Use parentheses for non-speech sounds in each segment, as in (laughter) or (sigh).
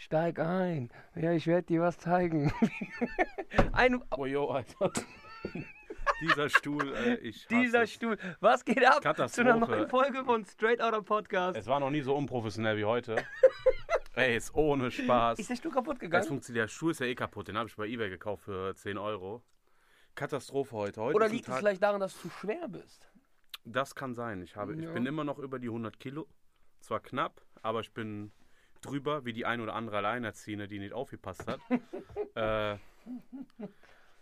Steig ein. Ja, ich werde dir was zeigen. (laughs) ein, Oh, jo, Alter. (laughs) Dieser Stuhl, äh, ich hasse dieser es. Stuhl. Was geht ab zu einer Katastrophe. neuen Folge von Straight Outta Podcast? Es war noch nie so unprofessionell wie heute. (laughs) Ey, ist ohne Spaß. Ist der Stuhl kaputt Das gegangen? funktioniert, der Stuhl ist ja eh kaputt. Den habe ich bei Ebay gekauft für 10 Euro. Katastrophe heute. heute Oder liegt es vielleicht daran, dass du zu schwer bist? Das kann sein. Ich, habe, ich Ja. bin immer noch über die 100 Kilo. Zwar knapp, aber ich bin drüber, wie die ein oder andere Alleinerziehende, die nicht aufgepasst hat. (laughs) äh,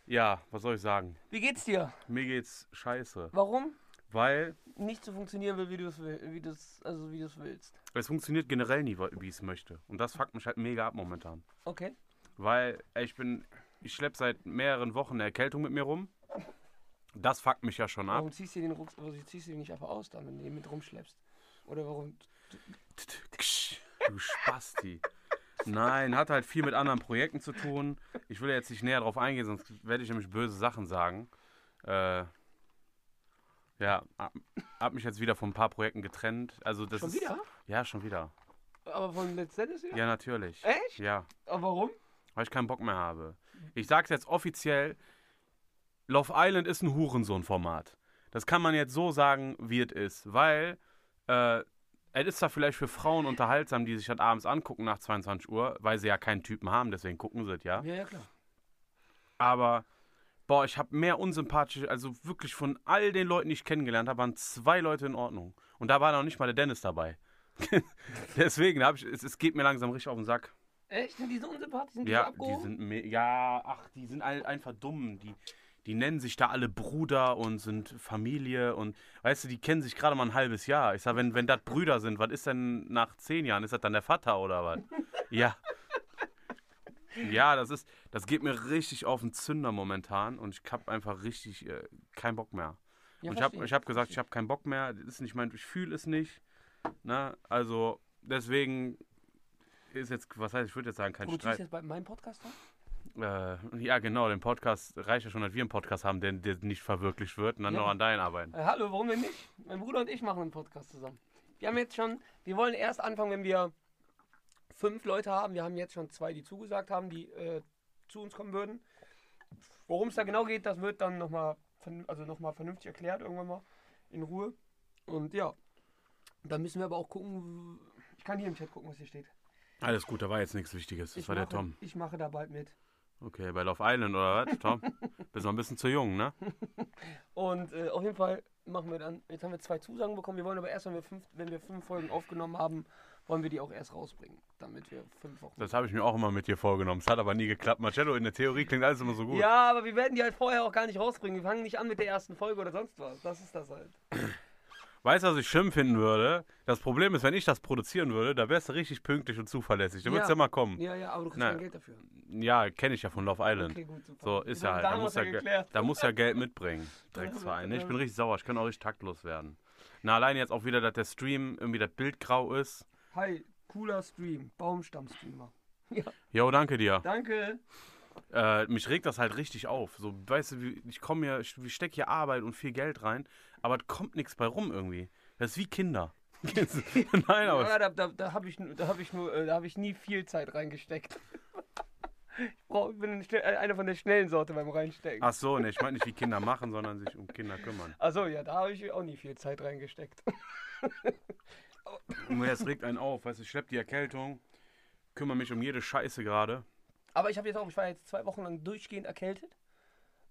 ja, was soll ich sagen? Wie geht's dir? Mir geht's scheiße. Warum? Weil Nicht so funktionieren will, wie du es wie du's, also wie du es willst. es funktioniert generell nie, wie ich es möchte. Und das fuckt mich halt mega ab momentan. Okay. Weil ich bin, ich schleppe seit mehreren Wochen eine Erkältung mit mir rum. Das fuckt mich ja schon ab. Warum ziehst du den warum ziehst du den nicht einfach aus, dann, wenn du den mit rumschleppst? Oder warum? Du Spasti. Nein, hat halt viel mit anderen Projekten zu tun. Ich will jetzt nicht näher drauf eingehen, sonst werde ich nämlich böse Sachen sagen. Äh, ja, hab, mich jetzt wieder von ein paar Projekten getrennt. Also das Schon ist, wieder? Ja, schon wieder. Aber von Let's Dance wieder? Ja, natürlich. Echt? Ja, Aber warum? weil ich keinen Bock mehr habe. Ich sag's jetzt offiziell, Love Island ist ein Hurensohn-Format. Das kann man jetzt so sagen, wie es ist, weil äh, es ist zwar vielleicht für Frauen unterhaltsam, die sich das abends angucken nach 22 Uhr, weil sie ja keinen Typen haben, deswegen gucken sie es ja. Ja, ja, klar. Aber, boah, ich habe mehr unsympathische, also wirklich von all den Leuten, die ich kennengelernt habe, waren zwei Leute in Ordnung. Und da war noch nicht mal der Dennis dabei. (laughs) deswegen habe ich, es, es geht mir langsam richtig auf den Sack. Echt? Sind die so unsympathisch? Sind die so Ja, die abgehoben? sind me ja, ach, die sind all, einfach dumm. Die, die nennen sich da alle Bruder und sind Familie und weißt du, die kennen sich gerade mal ein halbes Jahr. Ich sag, wenn, wenn das Brüder sind, was ist denn nach zehn Jahren? Ist das dann der Vater oder was? (laughs) ja. Ja, das ist, das geht mir richtig auf den Zünder momentan und ich hab einfach richtig äh, keinen Bock mehr. Ja, und ich habe ich hab gesagt, ich habe keinen Bock mehr. Das ist nicht mein, ich fühle es nicht. Ne? Also deswegen ist jetzt, was heißt, ich würde jetzt sagen, kein Produzierst Streit. du jetzt bei meinem Podcast dann? Äh, ja, genau, den Podcast reicht ja schon, dass wir einen Podcast haben, der, der nicht verwirklicht wird und dann Ja. noch an deinen arbeiten. Äh, hallo, warum denn nicht? Mein Bruder und ich machen einen Podcast zusammen. Wir haben jetzt schon, wir wollen erst anfangen, wenn wir fünf Leute haben. Wir haben jetzt schon zwei, die zugesagt haben, die äh, zu uns kommen würden. Worum es da genau geht, das wird dann nochmal also noch mal vernünftig erklärt, irgendwann mal in Ruhe. Und ja, dann müssen wir aber auch gucken. Ich kann hier im Chat gucken, was hier steht. Alles gut, da war jetzt nichts Wichtiges. Das ich war der mache, Tom. Ich mache da bald mit. Okay, bei Love Island oder was, Tom? Bist noch ein bisschen zu jung, ne? Und äh, auf jeden Fall machen wir dann, jetzt haben wir zwei Zusagen bekommen, wir wollen aber erst, wenn wir fünf, wenn wir fünf Folgen aufgenommen haben, wollen wir die auch erst rausbringen, damit wir fünf Wochen. Das habe ich mir auch immer mit dir vorgenommen. Es hat aber nie geklappt. Marcello, in der Theorie klingt alles immer so gut. Ja, aber wir werden die halt vorher auch gar nicht rausbringen. Wir fangen nicht an mit der ersten Folge oder sonst was. Das ist das halt. Weißt du, was ich schlimm finden würde? Das Problem ist, wenn ich das produzieren würde, da wärst du richtig pünktlich und zuverlässig. Da würdest Ja. du ja mal kommen. Ja, ja, aber du kriegst Nein. kein Geld dafür. Ja, kenne ich ja von Love Island. Okay, gut. So, ist ja halt. da muss ja, ja geklärt. da muss ja Geld mitbringen. (laughs) Drecksverein. Ich ja. bin richtig sauer. Ich kann auch richtig taktlos werden. Na, allein jetzt auch wieder, dass der Stream irgendwie das Bild grau ist. Hi, cooler Stream. Baumstamm-Streamer. (laughs) Jo, danke dir. Danke. Äh, mich regt das halt richtig auf. So, weißt du, wie- ich komme hier, ich stecke hier Arbeit und viel Geld rein, aber es kommt nichts bei rum irgendwie. Das ist wie Kinder. (laughs) Nein, aber. Ja, da da, da habe ich, da hab ich, nur, äh, da hab ich nie viel Zeit reingesteckt. (laughs) Ich, brauch, ich bin äh, einer von der schnellen Sorte beim Reinstecken. Ach so, ne, ich meine nicht wie Kinder machen, sondern sich um Kinder kümmern. Achso, ja, da habe ich auch nie viel Zeit reingesteckt. (laughs) Und es regt einen auf, weißt du, ich schlepp die Erkältung, kümmere mich um jede Scheiße gerade. Aber ich habe jetzt auch, ich war jetzt zwei Wochen lang durchgehend erkältet.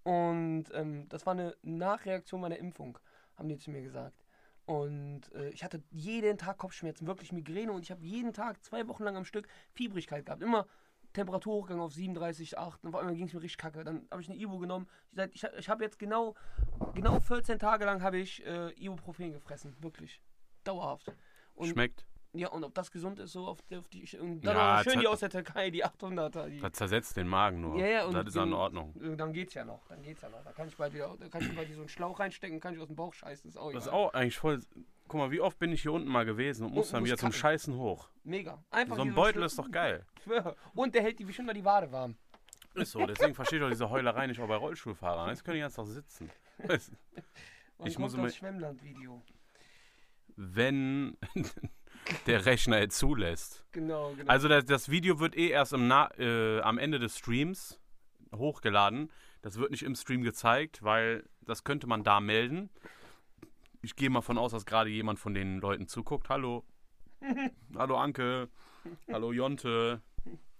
Und ähm, das war eine Nachreaktion meiner Impfung, haben die zu mir gesagt. Und äh, ich hatte jeden Tag Kopfschmerzen, wirklich Migräne. Und ich habe jeden Tag zwei Wochen lang am Stück Fiebrigkeit gehabt. Immer Temperatur hochgegangen auf 37,8. Und auf einmal ging es mir richtig kacke. Dann habe ich eine Ibu genommen. Ich, ich habe jetzt genau, genau 14 Tage lang habe ich äh, Ibuprofen gefressen. Wirklich. Dauerhaft. Und, Schmeckt. Ja, und ob das gesund ist, so auf, die- auf die. Und dann Ja, schön die aus der Türkei, die 800er. Die, Das zersetzt den Magen nur. Ja, ja, und das ist in Ordnung. äh, Dann geht's ja noch, dann geht's ja noch. Da kann ich bald wieder, da kann ich bald so einen Schlauch reinstecken, kann ich aus dem Bauch scheißen. Ist auch Das ist auch eigentlich voll. Guck mal, wie oft bin ich hier unten mal gewesen und muss dann wieder zum. Scheißen hoch. Mega. Einfach So ein Beutel ist doch geil. (laughs) Und der hält die bestimmt mal die Wade warm. Ist so, deswegen verstehe ich auch diese Heulerei nicht auch bei Rollstuhlfahrern. Jetzt können die ganz doch sitzen. (laughs) Ich muss immer- das Schwemmland-Video. Wenn, (laughs) der Rechner zulässt. Genau, genau. Also das, das Video wird eh erst äh, am Ende des Streams hochgeladen. Das wird nicht im Stream gezeigt, weil das könnte man da melden. Ich gehe mal von aus, dass gerade jemand von den Leuten zuguckt. Hallo. (laughs) Hallo Anke. Hallo Jonte.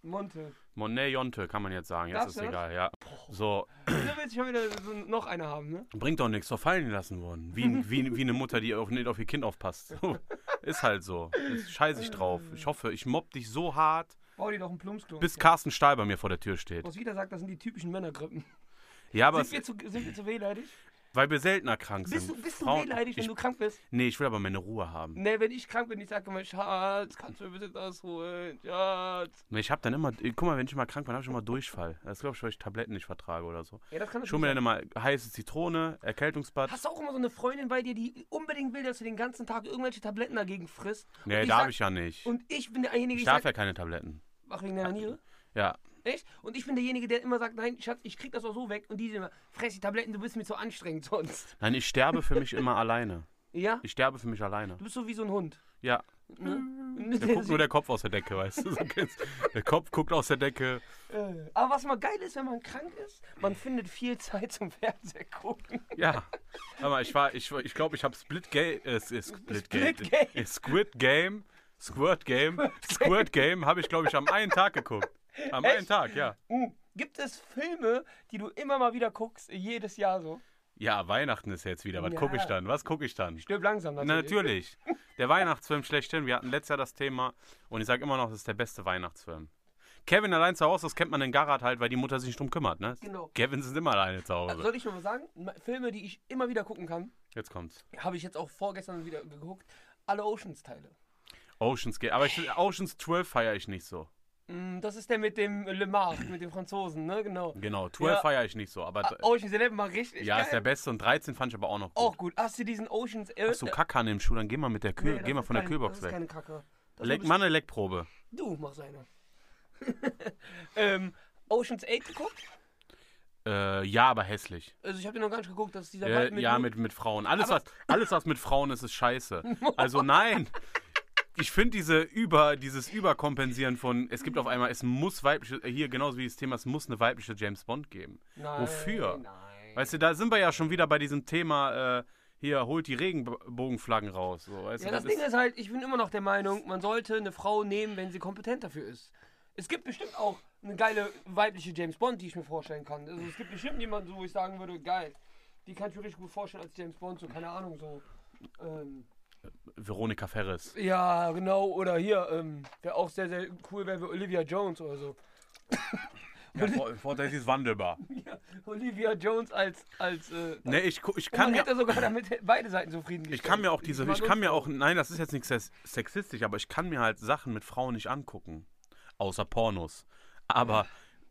Monte. Monet Jonte kann man jetzt sagen. Jetzt Darfst ist egal, ja. So, Du willst schon wieder so noch eine haben, ne? bringt doch nichts, doch fallen lassen worden. Wie, wie, wie eine Mutter, die auf, nicht auf ihr Kind aufpasst. So, ist halt so. Ist scheiße ich drauf. Ich hoffe, ich mobb dich so hart, Bau dir doch einen Plumpsklo. bis Carsten Stahl bei mir vor der Tür steht. Was wieder sagt, das sind die typischen Männergrippen. Ja, aber Sind wir, zu, sind wir zu wehleidig? Weil wir seltener krank sind. Bist du, bist du Frauen- wehleidig, wenn ich, du krank bist? Nee, ich will aber meine Ruhe haben. Ne, wenn ich krank bin, ich sage immer, Schatz, kannst du mir bitte das holen? Schatz. Nee, Ich hab dann immer, guck mal, wenn ich mal krank bin, hab ich immer Durchfall. Das glaube ich, weil ich Tabletten nicht vertrage oder so. Ja, das kann Ich hol mir dann immer heiße Zitrone, Erkältungsbad. Hast du auch immer so eine Freundin bei dir, die unbedingt will, dass du den ganzen Tag irgendwelche Tabletten dagegen frisst? Nee, darf sag- ich ja nicht. Und ich bin derjenige, Ich ich darf ja keine Tabletten. ach, wegen deiner Niere? Ja. Echt? Und ich bin derjenige, der immer sagt, nein, Schatz, ich krieg das auch so weg. Und die sind immer, fress die Tabletten, du bist mir zu anstrengend sonst. Nein, ich sterbe für mich immer alleine. Ja? Ich sterbe für mich alleine. Du bist so wie so ein Hund. Ja. Ne? Da guckt nur der Kopf aus der Decke, weißt du? Der Kopf guckt aus der Decke. Äh, Aber was mal geil ist, wenn man krank ist, man findet viel Zeit zum Fernseher gucken. Ja. Aber ich war, ich, ich glaube, ich habe Split Game, äh, Split, Split Game, Game. äh, Squid Game, Squirt Game, Squirt Game habe ich, glaube ich, am einen Tag geguckt. Am einen Echt? Tag, ja. Uh, gibt es Filme, die du immer mal wieder guckst, jedes Jahr so? Ja, Weihnachten ist jetzt wieder. Was Ja. gucke ich dann? Was gucke ich dann? Stirb langsam Na, natürlich. natürlich. (laughs) Der Weihnachtsfilm schlechthin. Wir hatten letztes Jahr das Thema und ich sage immer noch, das ist der beste Weihnachtsfilm. Kevin allein zu Hause, das kennt man in Garat halt, weil die Mutter sich nicht drum kümmert, ne? Genau. Kevin sind immer alleine zu Hause. Soll ich mal was sagen? Filme, die ich immer wieder gucken kann, Jetzt kommt's. habe ich jetzt auch vorgestern wieder geguckt. Alle Oceans-Teile. Oceans Gate. Aber ich, Oceans 12 feiere ich nicht so. Mm, Das ist der mit dem Le Mans, mit dem Franzosen, ne? Genau. Genau, 12 Ja. feiere ich nicht so. Aber Ah, Oceans 11 mal richtig ja, geil. ist der beste und 13 fand ich aber auch noch gut. Auch gut. Hast du diesen Oceans 11? Hast du Kackern im Schuh, dann geh mal mit der Kühl, Nee, geh mal von der kein- Kühlbox Das ist weg. keine Kacke. Das Leck, mach eine Leckprobe. Du machst eine. (laughs) ähm, Oceans 8 geguckt? Äh, ja, aber hässlich. Also ich habe den noch gar nicht geguckt, das ist dieser Äh, Wald ja, mit, mit Frauen. Alles Aber- was, alles, was mit Frauen ist, ist scheiße. (laughs) Also nein. (laughs) Ich finde diese über, dieses Überkompensieren von, es gibt auf einmal, es muss weibliche, hier genauso wie das Thema, es muss eine weibliche James Bond geben. Nein, Wofür? Nein. Weißt du, da sind wir ja schon wieder bei diesem Thema, äh, hier, holt die Regenbogenflaggen raus. So, weißt Ja, du, das Ding ist halt, ich bin immer noch der Meinung, man sollte eine Frau nehmen, wenn sie kompetent dafür ist. Es gibt bestimmt auch eine geile weibliche James Bond, die ich mir vorstellen kann. Also es gibt bestimmt jemanden, so, wo ich sagen würde, geil, die kann ich mir richtig gut vorstellen als James Bond, so, keine Ahnung, so. Ähm, Veronika Ferris. ja, genau, oder hier, ähm, der auch sehr, sehr cool wäre, wie Olivia Jones oder so. Ja, Vorteil ist wandelbar. (laughs) Ja, Olivia Jones als, als, äh, Ne, ich, ich und kann man mir hätte sogar damit (laughs) beide Seiten zufrieden Ich kann mir auch diese, ich kann mir auch, nein, das ist jetzt nicht sex- sexistisch, aber ich kann mir halt Sachen mit Frauen nicht angucken. Außer Pornos. Aber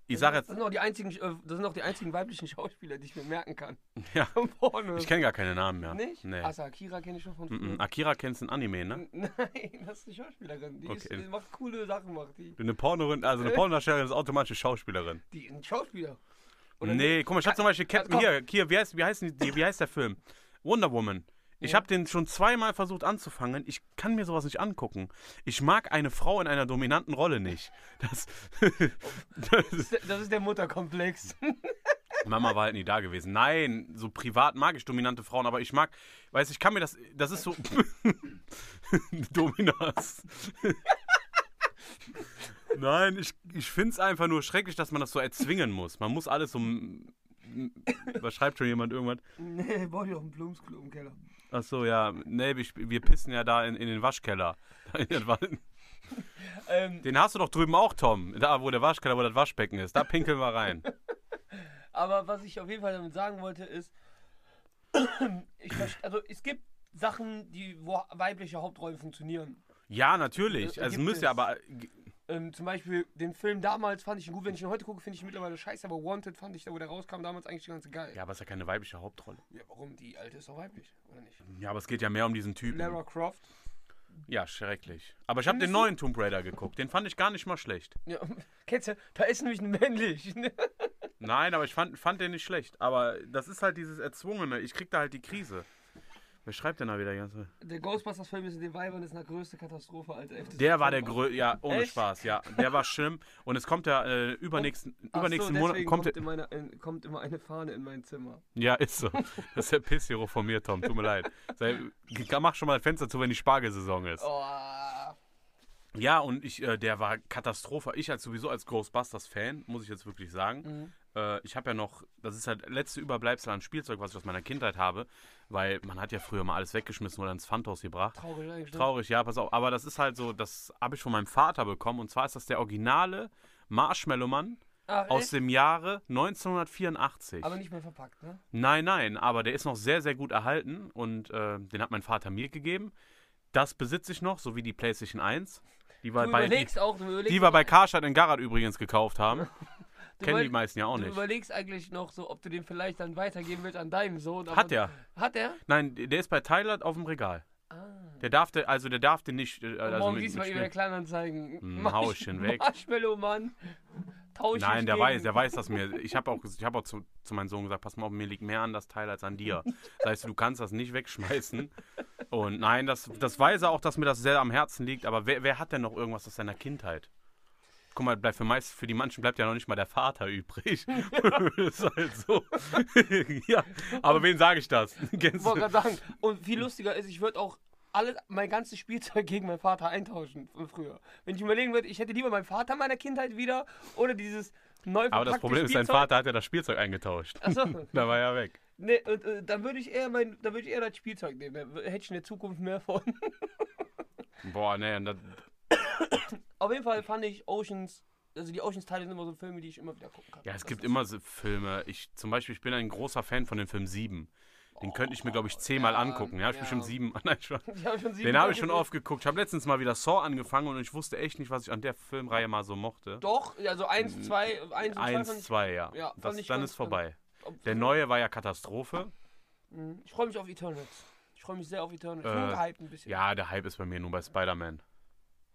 ich sag Das jetzt, sind auch die einzigen, äh, das sind auch die einzigen weiblichen Schauspieler, die ich mir merken kann. ja, (laughs) ich kenne gar keine Namen mehr. Nicht? Nee. Asa Akira kenne ich schon von Mm, mm. Akira kennst du ein Anime, ne? (laughs) Nein, das ist eine Schauspielerin. Die, ist, Okay. die macht coole Sachen, macht die. Eine Pornorin, also eine Pornodarstellerin ist automatisch eine Schauspielerin. Die ein Schauspieler. Oder nee, guck mal, ich hab zum Beispiel Captain, komm. hier, hier, wie heißt, wie, heißt die, wie heißt der Film? Wonder Woman. Ich habe den schon zweimal versucht anzufangen. Ich kann mir sowas nicht angucken. Ich mag eine Frau in einer dominanten Rolle nicht. (laughs) Das, das ist, Das ist der Mutterkomplex. (laughs) Mama war halt nie da gewesen. Nein, so privat mag ich dominante Frauen, aber ich mag, weiß ich kann mir das, das ist so (laughs) Dominas. Nein, ich, ich finde es einfach nur schrecklich, dass man das so erzwingen muss. Man muss alles so. (laughs) Was schreibt schon jemand irgendwas? (laughs) nee, brauch ich auch einen Blumsklo im Keller. Ach so, ja. Nee, ich, wir pissen ja da in, in den Waschkeller. (laughs) Ähm, Den hast du doch drüben auch, Tom. Da, wo der Waschkeller, wo das Waschbecken ist. Da pinkeln wir rein. aber was ich auf jeden Fall damit sagen wollte, ist, (coughs) also es gibt Sachen, die, wo weibliche Hauptrollen funktionieren. Ja, natürlich. Äh, Also gibt müsste ja es- aber. Ähm, zum Beispiel den Film damals fand ich ihn gut, wenn ich ihn heute gucke, finde ich ihn mittlerweile scheiße, aber Wanted fand ich da, wo der rauskam, damals eigentlich ganz geil. Ja, aber es ist ja keine weibliche Hauptrolle. Ja, warum? Die alte ist doch weiblich, oder nicht? Ja, aber es geht ja mehr um diesen Typen. Lara Croft. Ja, schrecklich. Aber ich habe den neuen Tomb Raider geguckt. Den fand ich gar nicht mal schlecht. Ja, (laughs) kennst du, da ist nämlich ein männlich. (laughs) Nein, aber ich fand, fand den nicht schlecht. Aber das ist halt dieses Erzwungene. Ich krieg da halt die Krise. Wer schreibt denn da wieder ganz? Der Ghostbusters-Film ist in den Weibern ist eine größte Katastrophe als 11. Der war der größte, ja, ohne Echt? Spaß, ja. Der war schlimm. Und es kommt ja äh, übernächsten, Ach übernächsten so, Monat. Kommt, kommt, in meine, in, kommt immer eine Fahne in mein Zimmer. ja, ist so. Das ist der Pissgeruch von mir, Tom. Tut mir leid. Sei, mach schon mal ein Fenster zu, wenn die Spargelsaison ist. Oh. Ja, und ich, äh, der war Katastrophe. Ich als sowieso als Ghostbusters-Fan, muss ich jetzt wirklich sagen. Mhm. Äh, ich habe ja noch, das ist halt letzte Überbleibsel an Spielzeug, was ich aus meiner Kindheit habe, weil man hat ja früher mal alles weggeschmissen oder ins Pfandhaus gebracht. Traurig eigentlich. ne? Traurig, ja, pass auf. Aber das ist halt so, das habe ich von meinem Vater bekommen. Und zwar ist das der originale Marshmallow-Mann Ach, aus echt? dem Jahre 1984. Aber nicht mehr verpackt, ne? Nein, nein, aber der ist noch sehr, sehr gut erhalten und äh, den hat mein Vater mir gegeben. Das besitze ich noch, sowie die PlayStation 1. Die wir bei, die, auch, die wir bei Karstadt in Garrett übrigens gekauft haben. (laughs) du Kennen die meisten ja auch Du nicht. überlegst eigentlich noch so, ob du den vielleicht dann weitergeben willst an deinem Sohn. Hat er. Hat er? Nein, der ist bei Tyler auf dem Regal. Ah. Der darf, de- also der darf den nicht. äh, Also morgen siehst du mal über der Kleinanzeigen. Hm, hau ich den weg. Marshmallow, Mann. Tausch Nein, der gegen- weiß, der weiß das mir. Ich habe auch, ich hab auch zu, zu meinem Sohn gesagt, pass mal auf, mir liegt mehr an das Teil als an dir. Das heißt, du kannst das nicht wegschmeißen. Und nein, das, das weiß er auch, dass mir das sehr am Herzen liegt. Aber wer, wer hat denn noch irgendwas aus seiner Kindheit? Guck mal, bleibt für, meist, für die manchen bleibt ja noch nicht mal der Vater übrig. (laughs) ist halt so. (laughs) ja, aber wen sage ich das? (laughs) Ich wollte gerade sagen, und viel lustiger ist, ich würde auch alles, mein ganzes Spielzeug gegen meinen Vater eintauschen von früher. Wenn ich überlegen würde, ich hätte lieber meinen Vater meiner Kindheit wieder oder dieses neu Aber das Problem ist, dein Spielzeug. Vater hat ja das Spielzeug eingetauscht. Achso. Da war er weg. Nee, und, äh, dann würde ich eher mein, dann würde ich eher das Spielzeug nehmen. Da hätte ich in der Zukunft mehr von. Boah, nee, das, (coughs) Auf jeden Fall fand ich Oceans, also die Oceans-Teile sind immer so Filme, die ich immer wieder gucken kann. Ja, es Das gibt immer so Filme. Ich zum Beispiel, ich bin ein großer Fan von dem Film 7. Den könnte ich mir, glaube ich, zehnmal ja, angucken. Ja, ich ja. bestimmt sieben. (laughs) Nein, schon. Ich (laughs) hab schon sieben Den habe ich schon oft geguckt. Ich habe letztens mal wieder Saw angefangen und ich wusste echt nicht, was ich an der Filmreihe mal so mochte. Doch, also eins, zwei, eins zwei Eins, ich. zwei, ja. Ja, das, ich dann ist vorbei. Der neue war ja Katastrophe. Mhm. Ich freue mich auf Eternals. Ich freue mich sehr auf Eternals. Ich Äh, bin gehypt ein bisschen. Ja, der Hype ist bei mir nur bei Spider-Man.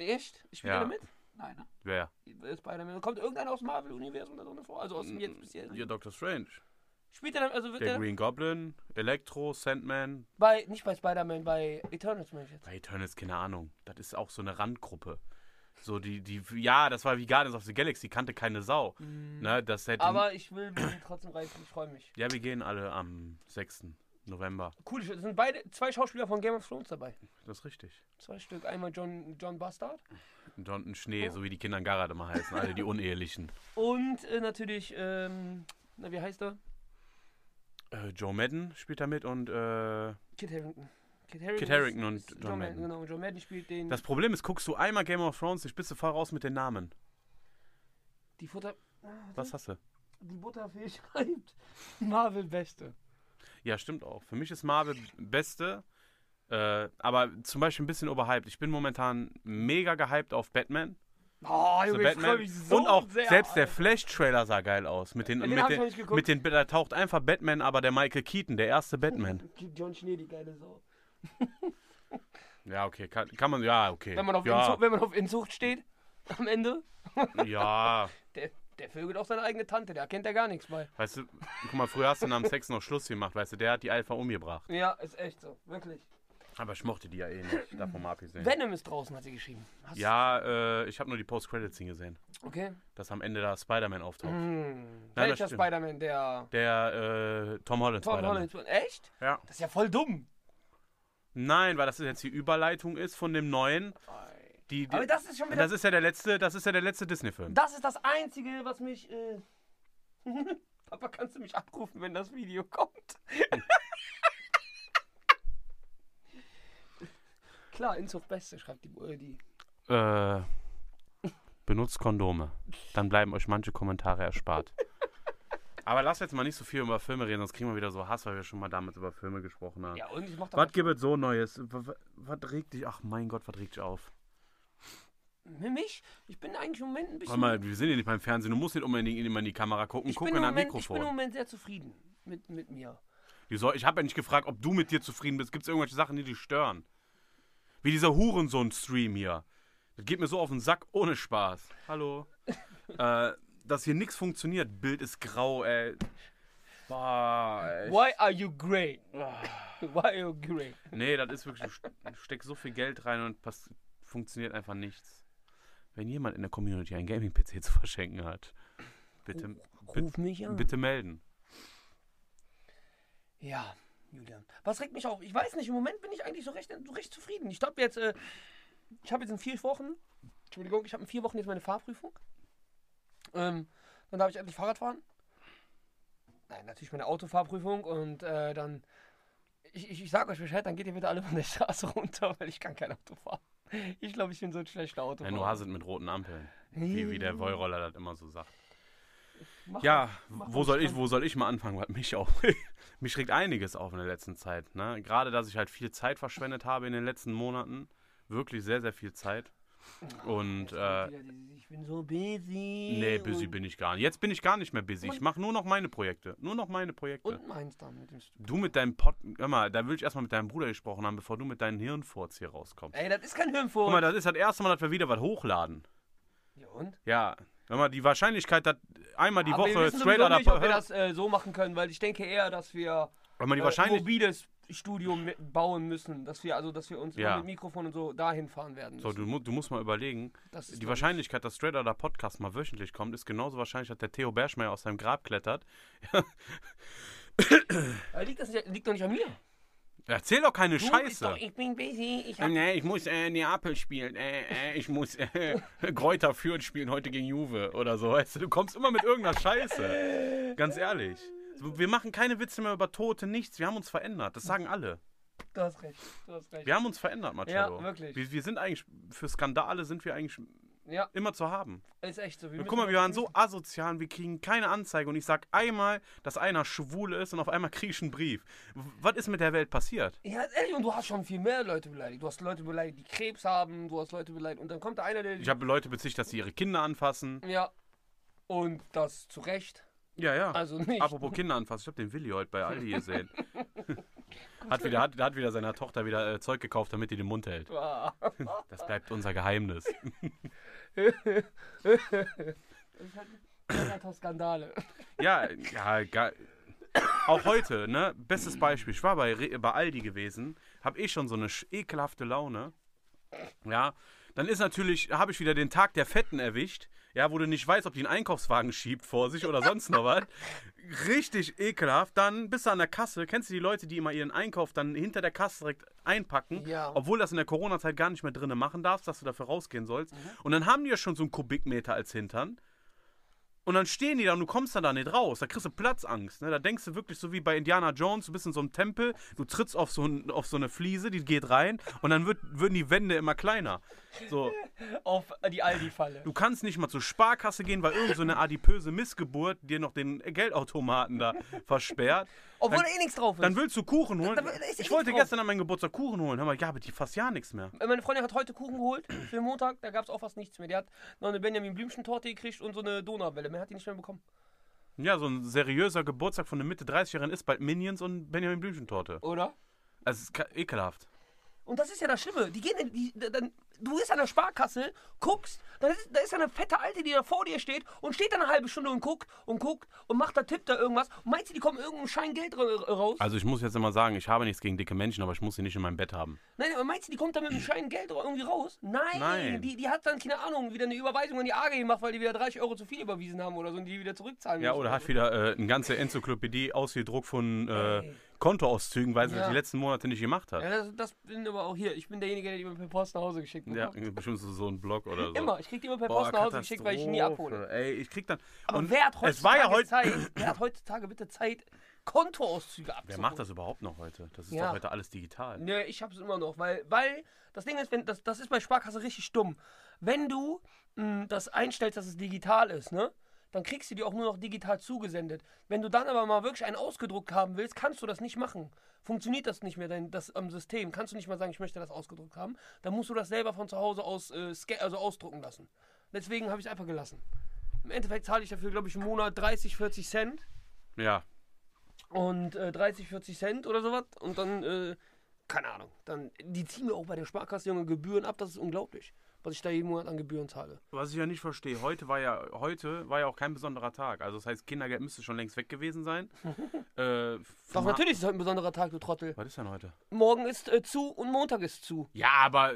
Echt? Ich spiele Ja. da mit? Nein, ne? Wer? Spider-Man. Kommt irgendeiner aus dem Marvel-Universum da drin vor? Also aus dem jetzt bis jetzt. Ja, Doctor Strange. Spielt er dann, also wird Der der, Green Goblin, Electro, Sandman. bei, nicht bei Spider-Man, bei Eternals meine ich jetzt. Bei Eternals, keine Ahnung. Das ist auch so eine Randgruppe. So die, die, ja, das war wie Guardians of the Galaxy, kannte keine Sau. Ne, das hätte. Aber ich will trotzdem reißen, ich freue mich. ja, wir gehen alle am 6. November. Cool, es sind beide, zwei Schauspieler von Game of Thrones dabei. Das ist richtig. Zwei Stück. Einmal John, John Bastard ein Schnee, so wie die Kinder in Garrett immer heißen, alle die (laughs) Unehelichen. und äh, natürlich, ähm, na, wie heißt er? Äh, Joe Madden spielt da mit und äh, Kit Harington. Kit Harington, Kit Harington und John John Madden. Genau, John Madden spielt den. das Problem ist, guckst du einmal Game of Thrones, ich bist du voll raus mit den Namen. die Futter. Was hast du? Die Butterfee (laughs) schreibt. Marvel Beste. Ja, stimmt auch. Für mich ist Marvel beste, äh, aber zum Beispiel ein bisschen overhyped. Ich bin momentan mega gehypt auf Batman. Oh, Junge, ich freu Batman. mich so und auch sehr. selbst der. Flash-Trailer sah geil aus. Mit den, den mit den, mit den, da taucht einfach Batman, aber der Michael Keaton, der erste Batman. (laughs) John Schnee, die geile Sau. (laughs) Ja, okay, kann, kann man, ja, okay. Wenn man, auf ja, Inzucht, wenn man auf Inzucht steht, am Ende, ja, (laughs) der, vögelt auch seine eigene Tante, der kennt ja gar nichts bei. weißt du, guck mal, früher hast du nach dem Sex noch Schluss gemacht, weißt du, der hat die Alpha umgebracht. Ja, ist echt so, wirklich. Aber ich mochte die ja eh nicht, davon mal abgesehen. Venom ist draußen, hat sie geschrieben. Hast Ja, äh, ich habe nur die Post-Credits-Scene gesehen, Okay. dass am Ende da Spider-Man auftaucht. Das Welcher. Spider-Man? Der Der, äh, Tom Holland Tom. Holland. Echt? Ja. Das ist ja voll dumm. Nein, weil das jetzt die Überleitung ist von dem neuen. Die, die, Aber das ist schon wieder. das ist ja der letzte, das ist ja der letzte Disney-Film. Das ist das Einzige, was mich. Äh (laughs) Papa, kannst du mich abrufen, wenn das Video kommt? (laughs) Klar, Inzucht Beste, schreibt die. Äh, die. Äh, benutzt Kondome. Dann bleiben euch manche Kommentare erspart. Aber lass jetzt mal nicht so viel über Filme reden, sonst kriegen wir wieder so Hass, weil wir schon mal damals über Filme gesprochen haben. Ja, und ich mach Was gibt es so Neues? Was, was regt dich? Ach mein Gott, was regt dich auf? Mit mich? Ich bin eigentlich im Moment ein bisschen. Warte mal, wir sind ja nicht beim Fernsehen. Du musst nicht unbedingt immer in die Kamera gucken. ich, Guck bin in das Moment, ich bin im Mikrofon. Moment sehr zufrieden mit, mit mir. Die soll, ich habe ja nicht gefragt, ob du mit dir zufrieden bist. Gibt es irgendwelche Sachen, die dich stören? Wie dieser Hurensohn-Stream hier. Das geht mir so auf den Sack, ohne Spaß. Hallo. äh, dass hier nichts funktioniert. Bild ist grau, ey. Boah. Why are you great? Why are you great? Nee, das ist wirklich, du st- du steckst so viel Geld rein und pass funktioniert einfach nichts. Wenn jemand in der Community einen Gaming-PC zu verschenken hat, bitte, Ruf mich an. bitte melden. Ja, Julian. Was regt mich auf? Ich weiß nicht, im Moment bin ich eigentlich so recht, so recht zufrieden. Ich glaube jetzt, äh, ich habe jetzt in vier Wochen, Entschuldigung, ich habe in vier Wochen jetzt meine Fahrprüfung. Ähm, dann darf ich endlich Fahrrad fahren. Nein, natürlich meine Autofahrprüfung und äh, dann, ich, ich, ich sag euch Bescheid, dann geht ihr bitte alle von der Straße (laughs) runter, weil ich kann kein Auto fahren. (laughs) Ich glaube, ich bin so ein schlechter Ein Autofahrer. Oase mit roten Ampeln. Wie, wie der Wollroller das immer so sagt. Mach Ja, mach wo mal soll ich, wo soll ich mal anfangen? Was mich auch. (laughs) mich regt einiges auf in der letzten Zeit. Ne? Gerade, dass ich halt viel Zeit verschwendet habe in den letzten Monaten. Wirklich sehr, sehr viel Zeit. Und äh, ich bin so busy. nee, busy bin ich gar nicht. Jetzt bin ich gar nicht mehr busy. Ich mache nur noch meine Projekte. Nur noch meine Projekte. Und meins dann mit dem Studio. Du mit deinem Pod. Hör mal, da will ich erstmal mit deinem Bruder gesprochen haben, bevor du mit deinen Hirnfurz hier rauskommst. Ey, das ist kein Hirnfurz. Guck mal, das ist das erste Mal, dass wir wieder was hochladen. ja, und? Ja. Hör mal, die Wahrscheinlichkeit, dass einmal die Aber wir Woche wissen straight out nicht, ob wir das äh, so machen können, weil ich denke eher, dass wir hör mal, die äh, Wahrscheinlich, mobiles Studio bauen müssen, dass wir also, dass wir uns Ja. mit Mikrofon und so dahin fahren werden. so, Müssen. du, mu- du musst mal überlegen, die Wahrscheinlichkeit, dass Straight Outta Podcast mal wöchentlich kommt, ist genauso wahrscheinlich, dass der Theo Berschmeier aus seinem Grab klettert. Liegt das nicht, liegt doch nicht an mir. Erzähl doch keine Du Scheiße. Doch, ich bin busy. Ich Nee, ich muss äh, Neapel spielen. Äh, äh, ich muss äh, (laughs) Kräuter Fürth spielen heute gegen Juve oder so. Weißt du, du kommst immer mit irgendeiner Scheiße. Ganz ehrlich. Wir machen keine Witze mehr über Tote, nichts. Wir haben uns verändert. Das sagen alle. du hast recht. Du hast recht. Wir haben uns verändert, Marcello. Ja, wirklich. Wir, wir sind eigentlich, für Skandale sind wir eigentlich Ja, immer zu haben. ist echt so. Wir guck mal, wir waren so asozial wir kriegen keine Anzeige. Und ich sag einmal, dass einer schwul ist und auf einmal krieg ich einen Brief. Was ist mit der Welt passiert? Ja, ehrlich, und du hast schon viel mehr Leute beleidigt. Du hast Leute beleidigt, die Krebs haben, du hast Leute beleidigt. Und dann kommt da einer, der. Ich habe Leute bezichtigt, dass sie ihre Kinder anfassen. ja. Und das zu Recht. Ja, ja. Also nicht. Apropos Kinder anfassen, ich habe den Willi heute bei Aldi gesehen. (laughs) hat, wieder, hat, hat wieder seiner Tochter wieder äh, Zeug gekauft, damit die den Mund hält. Das bleibt unser Geheimnis. (laughs) Skandale. Ja, ja, geil. Auch heute, ne? Bestes Beispiel. Ich war bei, Re bei Aldi gewesen, habe ich schon so eine ekelhafte Laune. Ja, dann ist natürlich, habe ich wieder den Tag der Fetten erwischt. Ja, wo du nicht weißt, ob die einen Einkaufswagen schiebt vor sich oder sonst noch was. (laughs) Richtig ekelhaft. Dann bist du an der Kasse. Kennst du die Leute, die immer ihren Einkauf dann hinter der Kasse direkt einpacken? Ja. Obwohl das in der Corona-Zeit gar nicht mehr drinnen machen darfst, dass du dafür rausgehen sollst. Und dann haben die ja schon so einen Kubikmeter als Hintern. Und dann stehen die da und du kommst dann da nicht raus. Da kriegst du Platzangst. Ne? Da denkst du wirklich so wie bei Indiana Jones, du bist in so einem Tempel, du trittst auf so, ein, auf so eine Fliese, die geht rein und dann wird, würden die Wände immer kleiner. So, Auf die Aldi-Falle. du kannst nicht mal zur Sparkasse gehen, weil irgend so eine adipöse Missgeburt dir noch den Geldautomaten da versperrt. Obwohl dann- da eh nichts drauf ist. Dann willst du Kuchen holen. Da- da ist eh Ich wollte gestern an meinem Geburtstag Kuchen holen. Hör mal, ja, aber die fast ja nichts mehr. Äh, Meine Freundin hat heute Kuchen geholt für Montag, da gab es auch fast nichts mehr. Die hat noch eine Benjamin Blümchen-Torte gekriegt und so eine Donauwelle. Mehr hat die nicht mehr bekommen. Ja, so ein seriöser Geburtstag von einer Mitte 30-Jährigen ist bald Minions und Benjamin Blümchen-Torte. Oder? Also, es ist ekelhaft. Und das ist ja das Schlimme. Die gehen, die, dann, du bist an der Sparkasse, guckst, da ist, da ist eine fette Alte, die da vor dir steht und steht da eine halbe Stunde und guckt und guckt und macht da, tippt da irgendwas. Und meinst du, die kommen irgendein Schein Geld ra- raus? Also ich muss jetzt immer sagen, ich habe nichts gegen dicke Menschen, aber ich muss sie nicht in meinem Bett haben. Nein, aber meinst du, die kommt da mit einem Schein Geld irgendwie raus? Nein, Nein. Die, die hat dann, keine Ahnung, wieder eine Überweisung an die AG gemacht, weil die wieder 30 Euro zu viel überwiesen haben oder so und die wieder zurückzahlen Ja, müssen oder hat wieder äh, eine ganze Enzyklopädie ausgedruckt von äh. Kontoauszügen, weil sie Ja. das die letzten Monate nicht gemacht hat. Ja, das, das bin aber auch hier. Ich bin derjenige, der die immer per Post nach Hause geschickt Ja, bekommt. bestimmt so, ein Blog oder so. Immer. Ich krieg die immer per Boah, Post nach Hause geschickt, weil ich nie abhole. Ey, ich krieg dann. Aber und wer hat heutzutage ja heute. Zeit? Wer hat heutzutage bitte Zeit, Kontoauszüge abzuholen? Wer macht das überhaupt noch heute? Das ist Ja. doch heute alles digital. Nö, ich hab's immer noch, weil, weil das Ding ist, wenn, das, das ist bei Sparkasse richtig dumm. Wenn du mh, das einstellst, dass es digital ist, ne? Dann kriegst du die auch nur noch digital zugesendet. Wenn du dann aber mal wirklich einen ausgedruckt haben willst, kannst du das nicht machen. Funktioniert das nicht mehr, dein, das am System. Kannst du nicht mal sagen, ich möchte das ausgedruckt haben. Dann musst du das selber von zu Hause aus äh, also ausdrucken lassen. Deswegen habe ich es einfach gelassen. Im Endeffekt zahle ich dafür, glaube ich, im Monat 30, 40 Cent. Ja. Und äh, 30, 40 Cent oder sowas und dann, äh, keine Ahnung, dann, die ziehen mir auch bei der Sparkasse Junge Gebühren ab, das ist unglaublich. was ich da jeden Monat an Gebühren zahle. Was ich ja nicht verstehe, heute war ja heute war ja auch kein besonderer Tag. Also das heißt, Kindergeld müsste schon längst weg gewesen sein. (laughs) äh, Doch, natürlich ist es heute ein besonderer Tag, du Trottel. Was ist denn heute? Morgen ist äh, zu und Montag ist zu. Ja, aber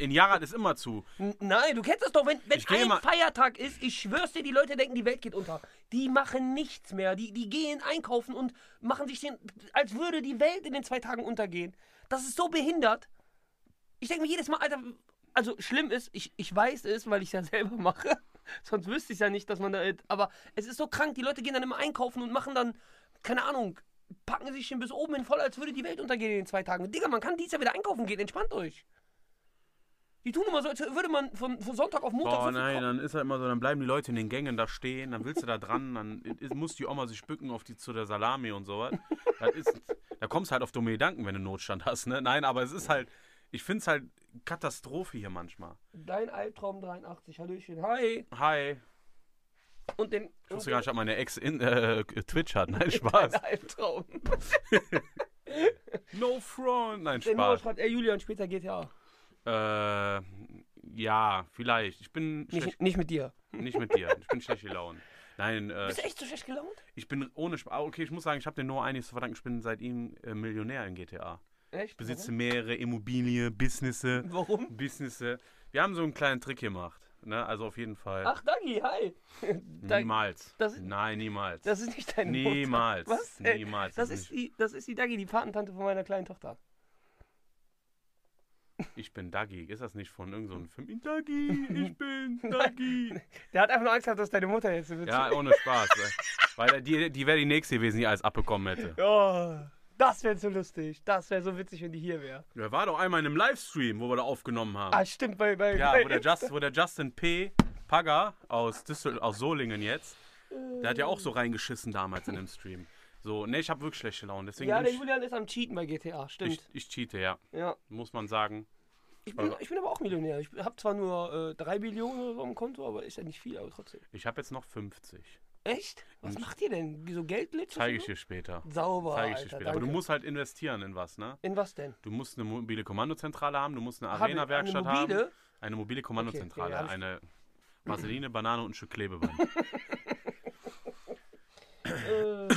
in Jahrrad ist immer zu. Nein, du kennst das doch, wenn, wenn ein mal- Feiertag ist, ich schwör's dir, die Leute denken, die Welt geht unter. Die machen nichts mehr. Die, die gehen einkaufen und machen sich den, als würde die Welt in den zwei Tagen untergehen. Das ist so behindert. Ich denke mir jedes Mal, Alter, also schlimm ist, ich, ich weiß es, weil ich es ja (laughs) selber mache. Sonst wüsste ich ja nicht, dass man da. Aber es ist so krank, die Leute gehen dann immer einkaufen und machen dann, keine Ahnung, packen sich den bis oben hin voll, als würde die Welt untergehen in den zwei Tagen. Digga, man kann dies Jahr wieder einkaufen gehen, entspannt euch. Die tun immer so, als würde man von, von Sonntag auf Montag viel nein, dann ist halt immer so, dann bleiben die Leute in den Gängen da stehen, dann willst du da dran, dann muss die Oma sich bücken auf die zu der Salami und sowas. Ist, da kommst du halt auf dumme Gedanken, wenn du Notstand hast, ne? Nein, aber es ist halt, ich finde es halt Katastrophe hier manchmal. Dein Albtraum 83, Hallöchen, hi. Hi. Und den. Ich wusste gar nicht, ob meine Ex in, äh, Twitch hat. Nein, (laughs) Spaß. Dein Albtraum. (laughs) No front. Nein, Der Noah Spaß. schreibt, ey Julian, später GTA. Äh, ja, vielleicht. Ich bin Nicht, nicht mit dir. nicht mit dir. Ich bin schlecht gelaunt. Nein, äh, Bist du echt so schlecht gelaunt? ich bin ohne Spaß. Okay, ich muss sagen, ich habe den Noah einiges zu verdanken. Ich bin seit ihm äh, Millionär in GTA. Echt? besitze mehrere Immobilien, Businesse, Warum? Businesse. Wir haben so einen kleinen Trick gemacht. Ne? Also auf jeden Fall. Ach, Dagi, hi. (laughs) Niemals. das Nein, niemals. Das ist nicht Mutter. niemals. Was? Ey, Niemals. Das ist ist, die, das ist die Dagi, die Patentante von meiner kleinen Tochter. Ich bin Dagi. Ist das nicht von irgendeinem so Film? Dagi, ich bin (laughs) Dagi. Der hat einfach nur Angst gehabt, dass deine Mutter jetzt wird. ja, ohne Spaß. ey. Weil die, die wäre die nächste gewesen, die alles abbekommen hätte. (laughs) Oh, das wäre so lustig. Das wäre so witzig, wenn die hier wäre. Der war doch einmal in einem Livestream, wo wir da aufgenommen haben. Ah, stimmt, bei, bei, Ja, bei wo der, Just, wo der Justin P. Pagger aus, Düssel aus Solingen jetzt, der hat ja auch so reingeschissen damals in dem Stream. So, ne, ich habe wirklich schlechte Laune. Deswegen Ja, der Julian ist am Cheaten bei GTA, stimmt. ich, ich cheate, ja. ja. Muss man sagen. Ich bin, ich bin aber auch Millionär. Ich habe zwar nur äh, 3 Millionen oder so am Konto, aber ist ja nicht viel, aber trotzdem. Ich habe jetzt noch 50. Echt? Was Und- macht ihr denn? Wieso Geldglitch? Zeige ich dir später. Sauber, Zeige ich dir Alter, später. Aber du danke. musst halt investieren in was, ne? In was denn? Du musst eine mobile Kommandozentrale haben, du musst eine Arena-Werkstatt eine haben. mobile? Eine mobile Kommandozentrale. hab ich- eine Vaseline, Banane und ein Stück Klebeband. (laughs) Äh,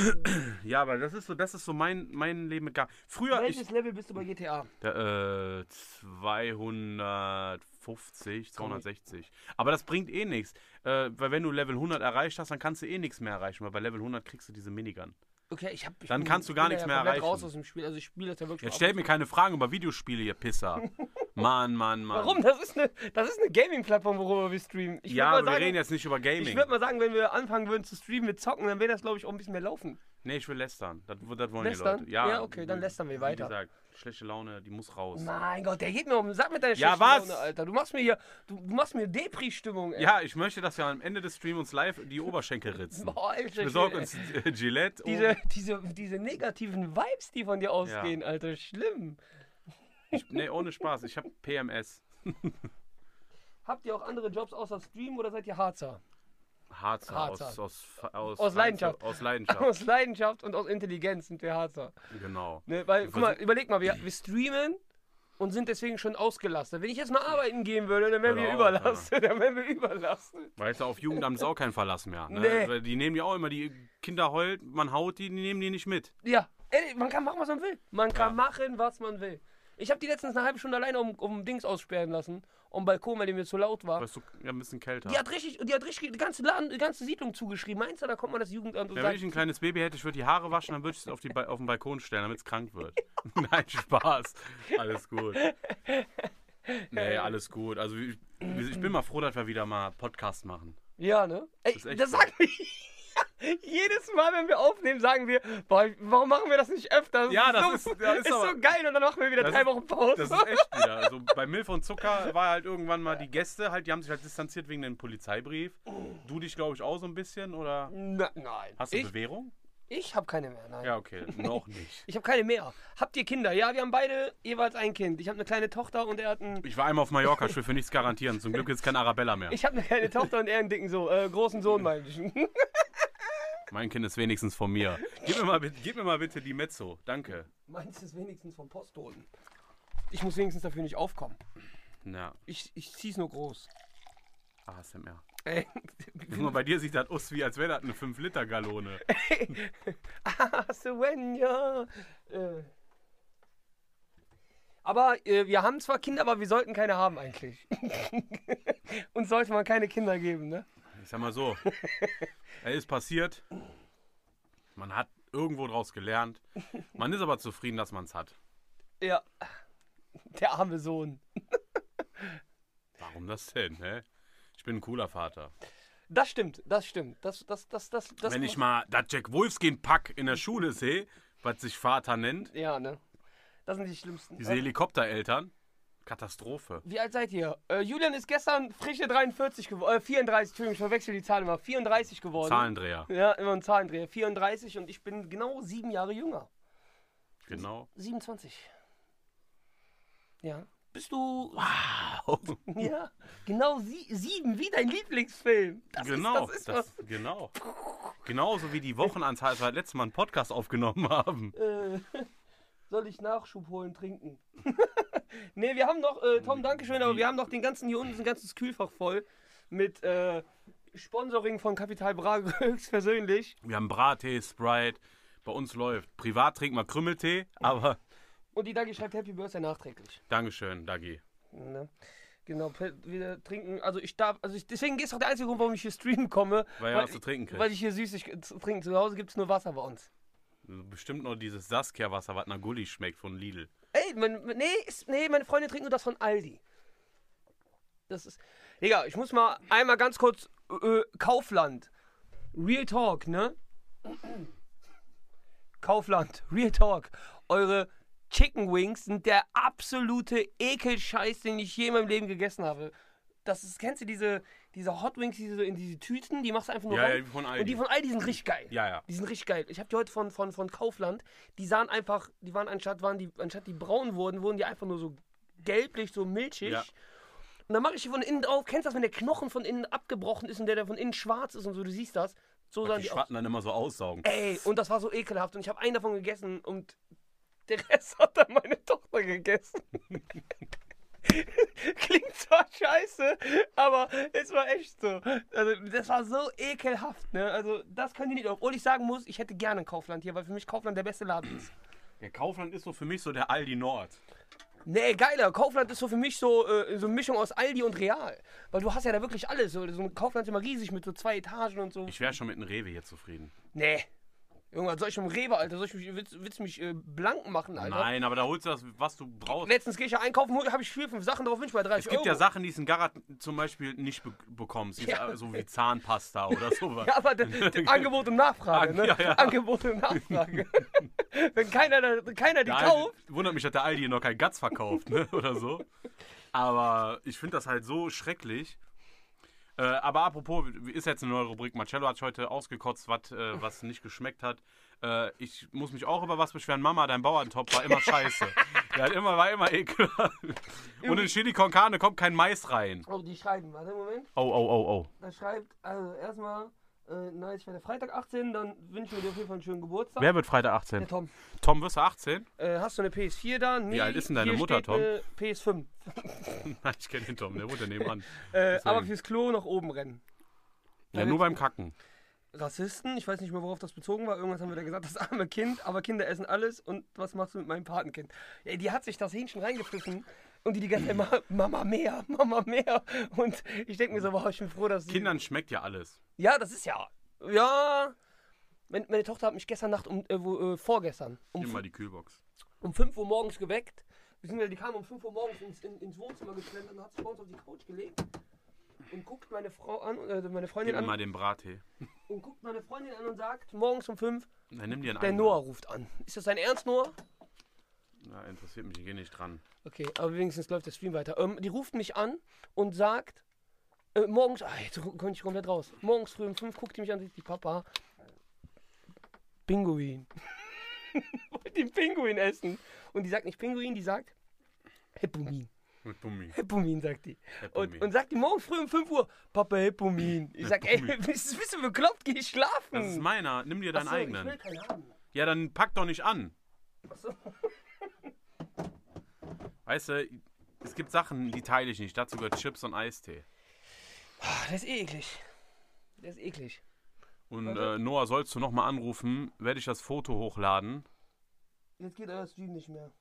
(clears throat) ja, aber das ist so, das ist so mein, mein Leben mit gar. Früher, ich, welches Level bist du bei GTA? Der, äh, 250, 260. Aber das bringt eh nichts. Äh, weil wenn du Level 100 erreicht hast, dann kannst du eh nichts mehr erreichen, weil bei Level 100 kriegst du diese Minigun. Okay, ich hab. Ich Dann bin- kannst du ich gar nichts ja mehr erreichen. raus aus dem Spiel. Also ich spiele das ja wirklich. Jetzt und mir keine Fragen über Videospiele, ihr Pisser. (laughs) Mann, Mann, Mann. Warum? Das ist eine, das ist eine Gaming-Plattform, worüber wir streamen. Ich Ja, aber wir sagen, reden jetzt nicht über Ich Gaming. würde mal sagen, wenn wir anfangen würden zu streamen mit Zocken, dann wäre das, glaube ich, auch ein bisschen mehr laufen. Nee, ich will lästern. Das, das wollen Lästern? die Leute. Ja, Ja, okay, dann lästern wir weiter. Wie gesagt, schlechte Laune, die muss raus. Mein Gott, der geht mir um den Sack mit deiner Ja, schlechten was? Laune, Alter. Du machst mir hier, du, du machst mir Depri-Stimmung, ey. Ja, ich möchte, dass wir am Ende des Streams uns live die Oberschenkel ritzen. Boah, Alter, Ich besorge ey. uns äh, Gillette. diese, diese, diese negativen Vibes, die von dir ausgehen, Alter, schlimm. Ich, nee, ohne Spaß. Ich habe PMS. (laughs) Habt ihr auch andere Jobs außer Stream oder seid ihr Harzer? Harzer, Harzer. Aus, aus, aus, Aus Leidenschaft. Aus (laughs) Leidenschaft, Aus Leidenschaft und aus Intelligenz sind wir Harzer. genau. Ne, weil, guck mal, überleg mal, wir, wir streamen und sind deswegen schon ausgelastet. Wenn ich jetzt mal arbeiten gehen würde, dann wären Hör wir überlastet. (laughs) Dann wären wir überlastet. Weißt du, auf Jugendamt ist auch kein Verlass mehr. Ne? Nee. Weil Die nehmen ja auch immer, die Kinder heult, man haut die, die nehmen die nicht mit. Ja, ey, man kann machen, was man will. Man kann Ja. machen, was man will. Ich habe die letztens eine halbe Stunde alleine um, um Dings aussperren lassen, um Balkon, weil die mir zu laut war. Weißt du, ja, ein bisschen kälter. Die hat richtig, die hat richtig die ganze, Laden, die ganze Siedlung zugeschrieben. Meinst du, da kommt man das Jugendamt und Ja, wenn sagt, ich ein kleines Baby hätte, ich würde die Haare waschen, dann würde ich es auf, die Ba- auf den Balkon stellen, damit es krank wird. (laughs) (laughs) Nein, Spaß. Alles gut. (laughs) Nee, alles gut. Also ich, ich bin mal froh, dass wir wieder mal Podcast machen. ja, ne? Ey, Das das so. sagen wir jedes Mal, wenn wir aufnehmen, sagen wir, boah, warum machen wir das nicht öfter? Ja, das so, ist- das ist ist aber- so geil und dann machen wir wieder Das drei ist- Wochen Pause. Das ist echt wieder. Also bei Milf und Zucker war halt irgendwann mal die Gäste halt, die haben sich halt distanziert wegen dem Polizeibrief. Du dich, glaube ich, auch so ein bisschen oder Na, nein. hast du ich Bewährung? ich habe keine mehr, nein. Ja, okay, noch nicht. (laughs) Ich habe keine mehr. Habt ihr Kinder? Ja, wir haben beide jeweils ein Kind. Ich habe eine kleine Tochter und er hat einen. Ich war einmal auf Mallorca, ich will für nichts garantieren. Zum Glück ist kein Arabella mehr. Ich habe eine kleine Tochter und er einen dicken so äh, großen Sohn, meine ich. (laughs) Mein Kind ist wenigstens von mir. Gib mir mal, bitte- gib mir mal bitte die Mezzo. Danke. Meins ist wenigstens vom Postboten. Ich muss wenigstens dafür nicht aufkommen. Ja, Ich, ich zieh's nur groß. ASMR. Ey, (laughs) Junge, bei dir sieht das aus wie, als wäre das eine 5-Liter-Gallone. (laughs) Ah, Suenya. Äh. Aber äh, wir haben zwar Kinder, aber wir sollten keine haben eigentlich. (laughs) Uns sollte man keine Kinder geben, ne? Ich sag mal so, (laughs) es ist passiert. Man hat irgendwo draus gelernt. Man ist aber zufrieden, dass man es hat. Ja. Der arme Sohn. (laughs) Warum das denn, hä? Ich bin ein cooler Vater. Das stimmt, das stimmt. Das, das, das, das, das Wenn ich mal das Jack Wolfskin-Pack in der Schule sehe, was sich Vater nennt, Ja, ne? Das sind die schlimmsten. diese Helikoptereltern, Katastrophe. Wie alt seid ihr? Äh, Julian ist gestern frische 43 geworden. Äh, 34, Entschuldigung, ich verwechsel die Zahlen immer. 34 geworden. Zahlendreher, Ja, immer ein Zahlendreher. 34 und ich bin genau sieben Jahre jünger. genau. 27. Ja. Bist du. Wow. (laughs) Ja, genau sie, sieben, wie dein Lieblingsfilm. Das genau, Ist, das ist das, genau. Genauso wie die Wochenanzahl, als wir das letzte Mal einen Podcast aufgenommen haben. Äh, soll ich Nachschub holen, trinken? (laughs) nee, wir haben noch, äh, Tom, Dankeschön, aber wir haben noch den ganzen, hier unten ist ein ganzes Kühlfach voll mit äh, Sponsoring von Kapital Bra (laughs) höchstpersönlich. Wir haben Brattee, Sprite, bei uns läuft. Privat trinken wir Krümmeltee, aber Und die Dagi schreibt Happy Birthday nachträglich. Dankeschön, Dagi. Ne? Genau, wir trinken, also ich darf, also ich, deswegen ist auch der einzige Grund, warum ich hier streamen komme. Weil was zu trinken kriegt. Weil ich hier süßig trinken. Zu Hause gibt es nur Wasser bei uns. Bestimmt noch dieses Saskia-Wasser, was nach Gulli schmeckt von Lidl. Ey, mein, nee, ist, nee, meine Freundin trinkt nur das von Aldi. Das ist. Digga, ich muss mal einmal ganz kurz. Äh, Kaufland. Real Talk, ne? Kaufland, Real Talk. Eure Chicken Wings sind der absolute Ekelscheiß, den ich je in meinem Leben gegessen habe. Das ist, kennst du diese, diese Hot Wings, diese in diese Tüten, die machst du einfach nur Ja, rein. ja, die von Und Aldi. die von Aldi sind richtig geil. Ja, ja. Die sind richtig geil. Ich habe die heute von, von, von Kaufland. Die sahen einfach, die waren anstatt, waren die, anstatt die braun wurden, wurden die einfach nur so gelblich, so milchig. Ja. Und dann mache ich die von innen drauf. Kennst du das, wenn der Knochen von innen abgebrochen ist und der, der von innen schwarz ist und so, du siehst das? So sahen Die die. Schwatten dann immer so aussaugen. Ey, und das war so ekelhaft. Und ich habe einen davon gegessen und der Rest (laughs) hat dann meine Tochter gegessen. (laughs) (laughs) Klingt zwar scheiße, aber es war echt so. Also, das war so ekelhaft, ne? Also, das können die nicht. Obwohl ich sagen muss, ich hätte gerne Kaufland hier, weil für mich Kaufland der beste Laden ist. Der Kaufland ist so für mich so der Aldi Nord. Nee, geiler. Kaufland ist so für mich so, äh, so eine Mischung aus Aldi und Real. Weil du hast ja da wirklich alles. So, so ein Kaufland ist immer riesig mit so zwei Etagen und so. Ich wäre schon mit einem Rewe hier zufrieden. nee. Irgendwann soll ich im Rewe, Alter? Soll ich mich, willst, willst du mich äh, blank machen, Alter? Nein, aber da holst du das, was du brauchst. Letztens gehe ich ja einkaufen, habe ich vier, fünf Sachen drauf, bin ich bei 30 Es gibt Euro. ja Sachen, die es in Garat zum Beispiel nicht be bekommst. Ja. äh, So wie Zahnpasta oder (laughs) sowas. Ja, aber (laughs) Angebot und Nachfrage, ne? Ja, ja. Angebot und Nachfrage. (laughs) Wenn keiner, da- keiner die Der kauft. Wundert mich, dass der Aldi noch kein Gatz verkauft, ne? Oder so. Aber ich finde das halt so schrecklich. Äh, aber apropos, ist jetzt eine neue Rubrik. Marcello hat heute ausgekotzt, wat, äh, was nicht geschmeckt hat. Äh, ich muss mich auch über was beschweren. Mama, dein Bauerntopf war immer scheiße. (laughs) Der hat immer, war immer ekelhaft. Und in Chili con Carne kommt kein Mais rein. Oh, die schreiben, warte, Moment. Oh, oh, oh, oh. Da schreibt, also erstmal, äh, nice, ich werde Freitag 18, dann wünschen wir dir auf jeden Fall einen schönen Geburtstag. Wer wird Freitag Der 18? Tom. Tom, wirst du 18? Äh, hast du eine PS4 da? Nee, alt ist denn deine Mutter, steht Tom? Eine PS5. (laughs) Nein, ich kenne den Tom, der wohnt ja nebenan. Äh, aber fürs Klo nach oben rennen. Ja, nur beim Kacken. Rassisten, ich weiß nicht mehr, worauf das bezogen war. Irgendwas haben wir da gesagt, das arme Kind, aber Kinder essen alles. Und was machst du mit meinem Patenkind? Ja, die hat sich das Hähnchen reingepfiffen und die die ganze Zeit, Ma- Mama mehr, Mama mehr. Und ich denke mir so, wow, ich bin froh, dass sie... Kindern schmeckt ja alles. Ja, das ist ja... Ja... Meine, meine Tochter hat mich gestern Nacht, um, äh, wo, äh, vorgestern, um, mal die Kühlbox. um 5 Uhr morgens geweckt. Die kam um 5 Uhr morgens ins, in, ins Wohnzimmer geschlendert und hat sich bei uns auf die Couch gelegt. Und guckt meine Frau an, äh, meine Freundin Gib an, mal den Brattee. und guckt meine Freundin an und sagt, morgens um 5, Dann nimm dir einen Der. Noah ruft an. Ist das dein Ernst, Noah? Na, interessiert mich, ich gehe nicht dran. Okay, aber wenigstens läuft der Stream weiter. Ähm, die ruft mich an und sagt, äh, morgens, ah, jetzt komme ich komplett raus. Morgens früh um 5 guckt die mich an und sagt, die Papa, Pinguin. (laughs) Wollt den Pinguin essen. Und die sagt nicht Pinguin, die sagt Heppumin. Mit Bummi. Heppumin, sagt die. Und, und sagt die morgens früh um 5 Uhr, Papa Heppumin. Ich sag, ey, Heppumin. (laughs) bist, bist du bekloppt? Geh schlafen. Das ist meiner. Nimm dir deinen Achso, Ich eigenen. will keinen haben. Ja, dann pack doch nicht an. Achso. Weißt du, Es gibt Sachen, die teile ich nicht. Dazu gehört Chips und Eistee. Ah, Der ist eklig. Der ist eklig. Und äh, Noah, sollst du nochmal anrufen, werde ich das Foto hochladen. Jetzt geht euer Stream nicht mehr.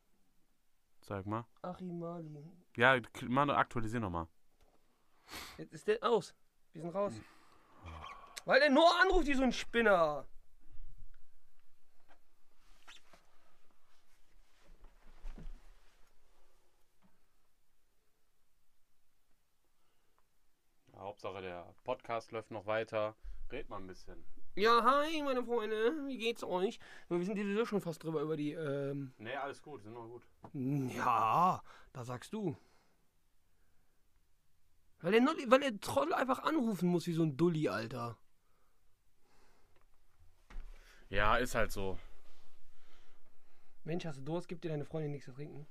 Sag mal. Achim Mali. Ja, mal aktualisier nochmal. Jetzt ist der aus. Wir sind raus. Weil der nur anruft, wie so ein Spinner. Hauptsache der Podcast läuft noch weiter. Red mal ein bisschen. Ja, hi, meine Freunde. Wie geht's euch? Wir sind sowieso schon fast drüber über die, ähm. Nee, alles gut, sind noch gut. Ja, da sagst du. Weil der, weil der Trottel einfach anrufen muss wie so ein Dulli, Alter. Ja, ist halt so. Mensch, hast du Durst? Gib dir deine Freundin nichts zu trinken?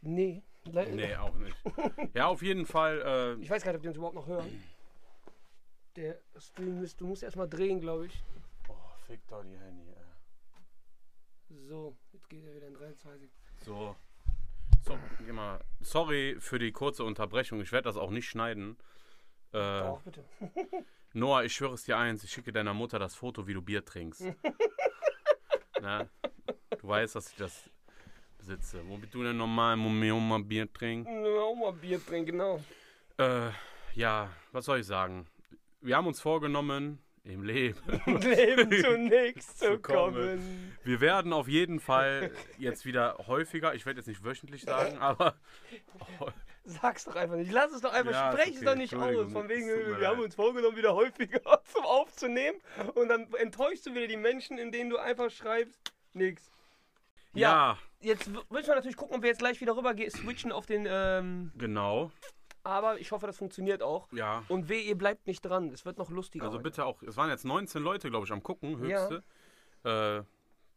Nee. Nee, auch nicht. Ja, auf jeden Fall. Äh, Ich weiß gar nicht, ob die uns überhaupt noch hören. Der Stream müsst, du musst erstmal drehen, glaube ich. oh, fick doch die Handy, ey. So, jetzt geht er wieder in 23. So. So, geh mal. Sorry für die kurze Unterbrechung. Ich werde das auch nicht schneiden. Äh, Doch, bitte. (laughs) Noah, ich schwöre es dir eins, ich schicke deiner Mutter das Foto, wie du Bier trinkst. (laughs) Na, du weißt, dass ich das besitze. Wo bist du denn normal, wo mir mal Bier trinkt? Auch mal Bier trinken, genau. Äh, ja, was soll ich sagen? Wir haben uns vorgenommen, im Leben. (laughs) Leben zunächst (laughs) zu Zu kommen. kommen. Wir werden auf jeden Fall jetzt wieder häufiger, ich werde jetzt nicht wöchentlich sagen, (laughs) aber Sag's doch einfach nicht. Lass es doch einfach. Ja, Sprech es okay. doch nicht aus. Von wegen, wir haben leid. uns vorgenommen, wieder häufiger zum aufzunehmen. Und dann enttäuschst du wieder die Menschen, indem du einfach schreibst, nix. ja, Jetzt w- müssen wir natürlich gucken, ob wir jetzt gleich wieder rüber switchen auf den. Ähm, genau. Aber ich hoffe, das funktioniert auch. Ja. Und weh, ihr bleibt nicht dran. Es wird noch lustiger. Also heute. bitte auch, es waren jetzt 19 Leute, glaube ich, am gucken, höchste. Äh,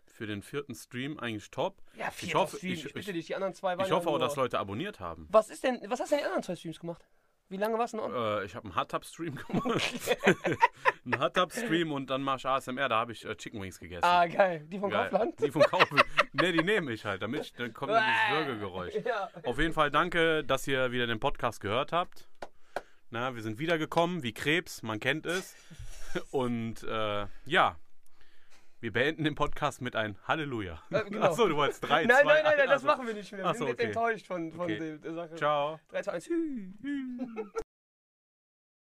für den vierten Stream eigentlich top. Ja, ich vierter hoffe, Stream. ich- Ich, bitte ich- dich, die anderen zwei waren Ich hoffe ja auch, dass Leute abonniert haben. Was ist denn, was hast du denn in den anderen zwei Streams gemacht? Wie lange warst du noch? Äh, ich habe einen Hot-Tub-Stream (laughs) gemacht. (laughs) einen Hot-Tub-Stream und dann mach ich ASMR, da habe ich äh, Chicken Wings gegessen. Ah, geil. Die von Geil. Kaufland? Die von Kaufland. ne, die nehme ich halt, damit ich, dann kommt dann dieses (laughs) Würgegeräusch. Ja. Auf jeden Fall danke, dass ihr wieder den Podcast gehört habt. Na, wir sind wiedergekommen, wie Krebs, man kennt es. Und äh, ja, wir beenden den Podcast mit ein Halleluja. Äh, genau. Achso, du wolltest drei, Nein, zwei, nein, nein, nein, ein, das also- machen wir nicht mehr. Wir so, sind okay. enttäuscht von, von Okay. der, Sache. Ciao. 3, 2, 1. Hü.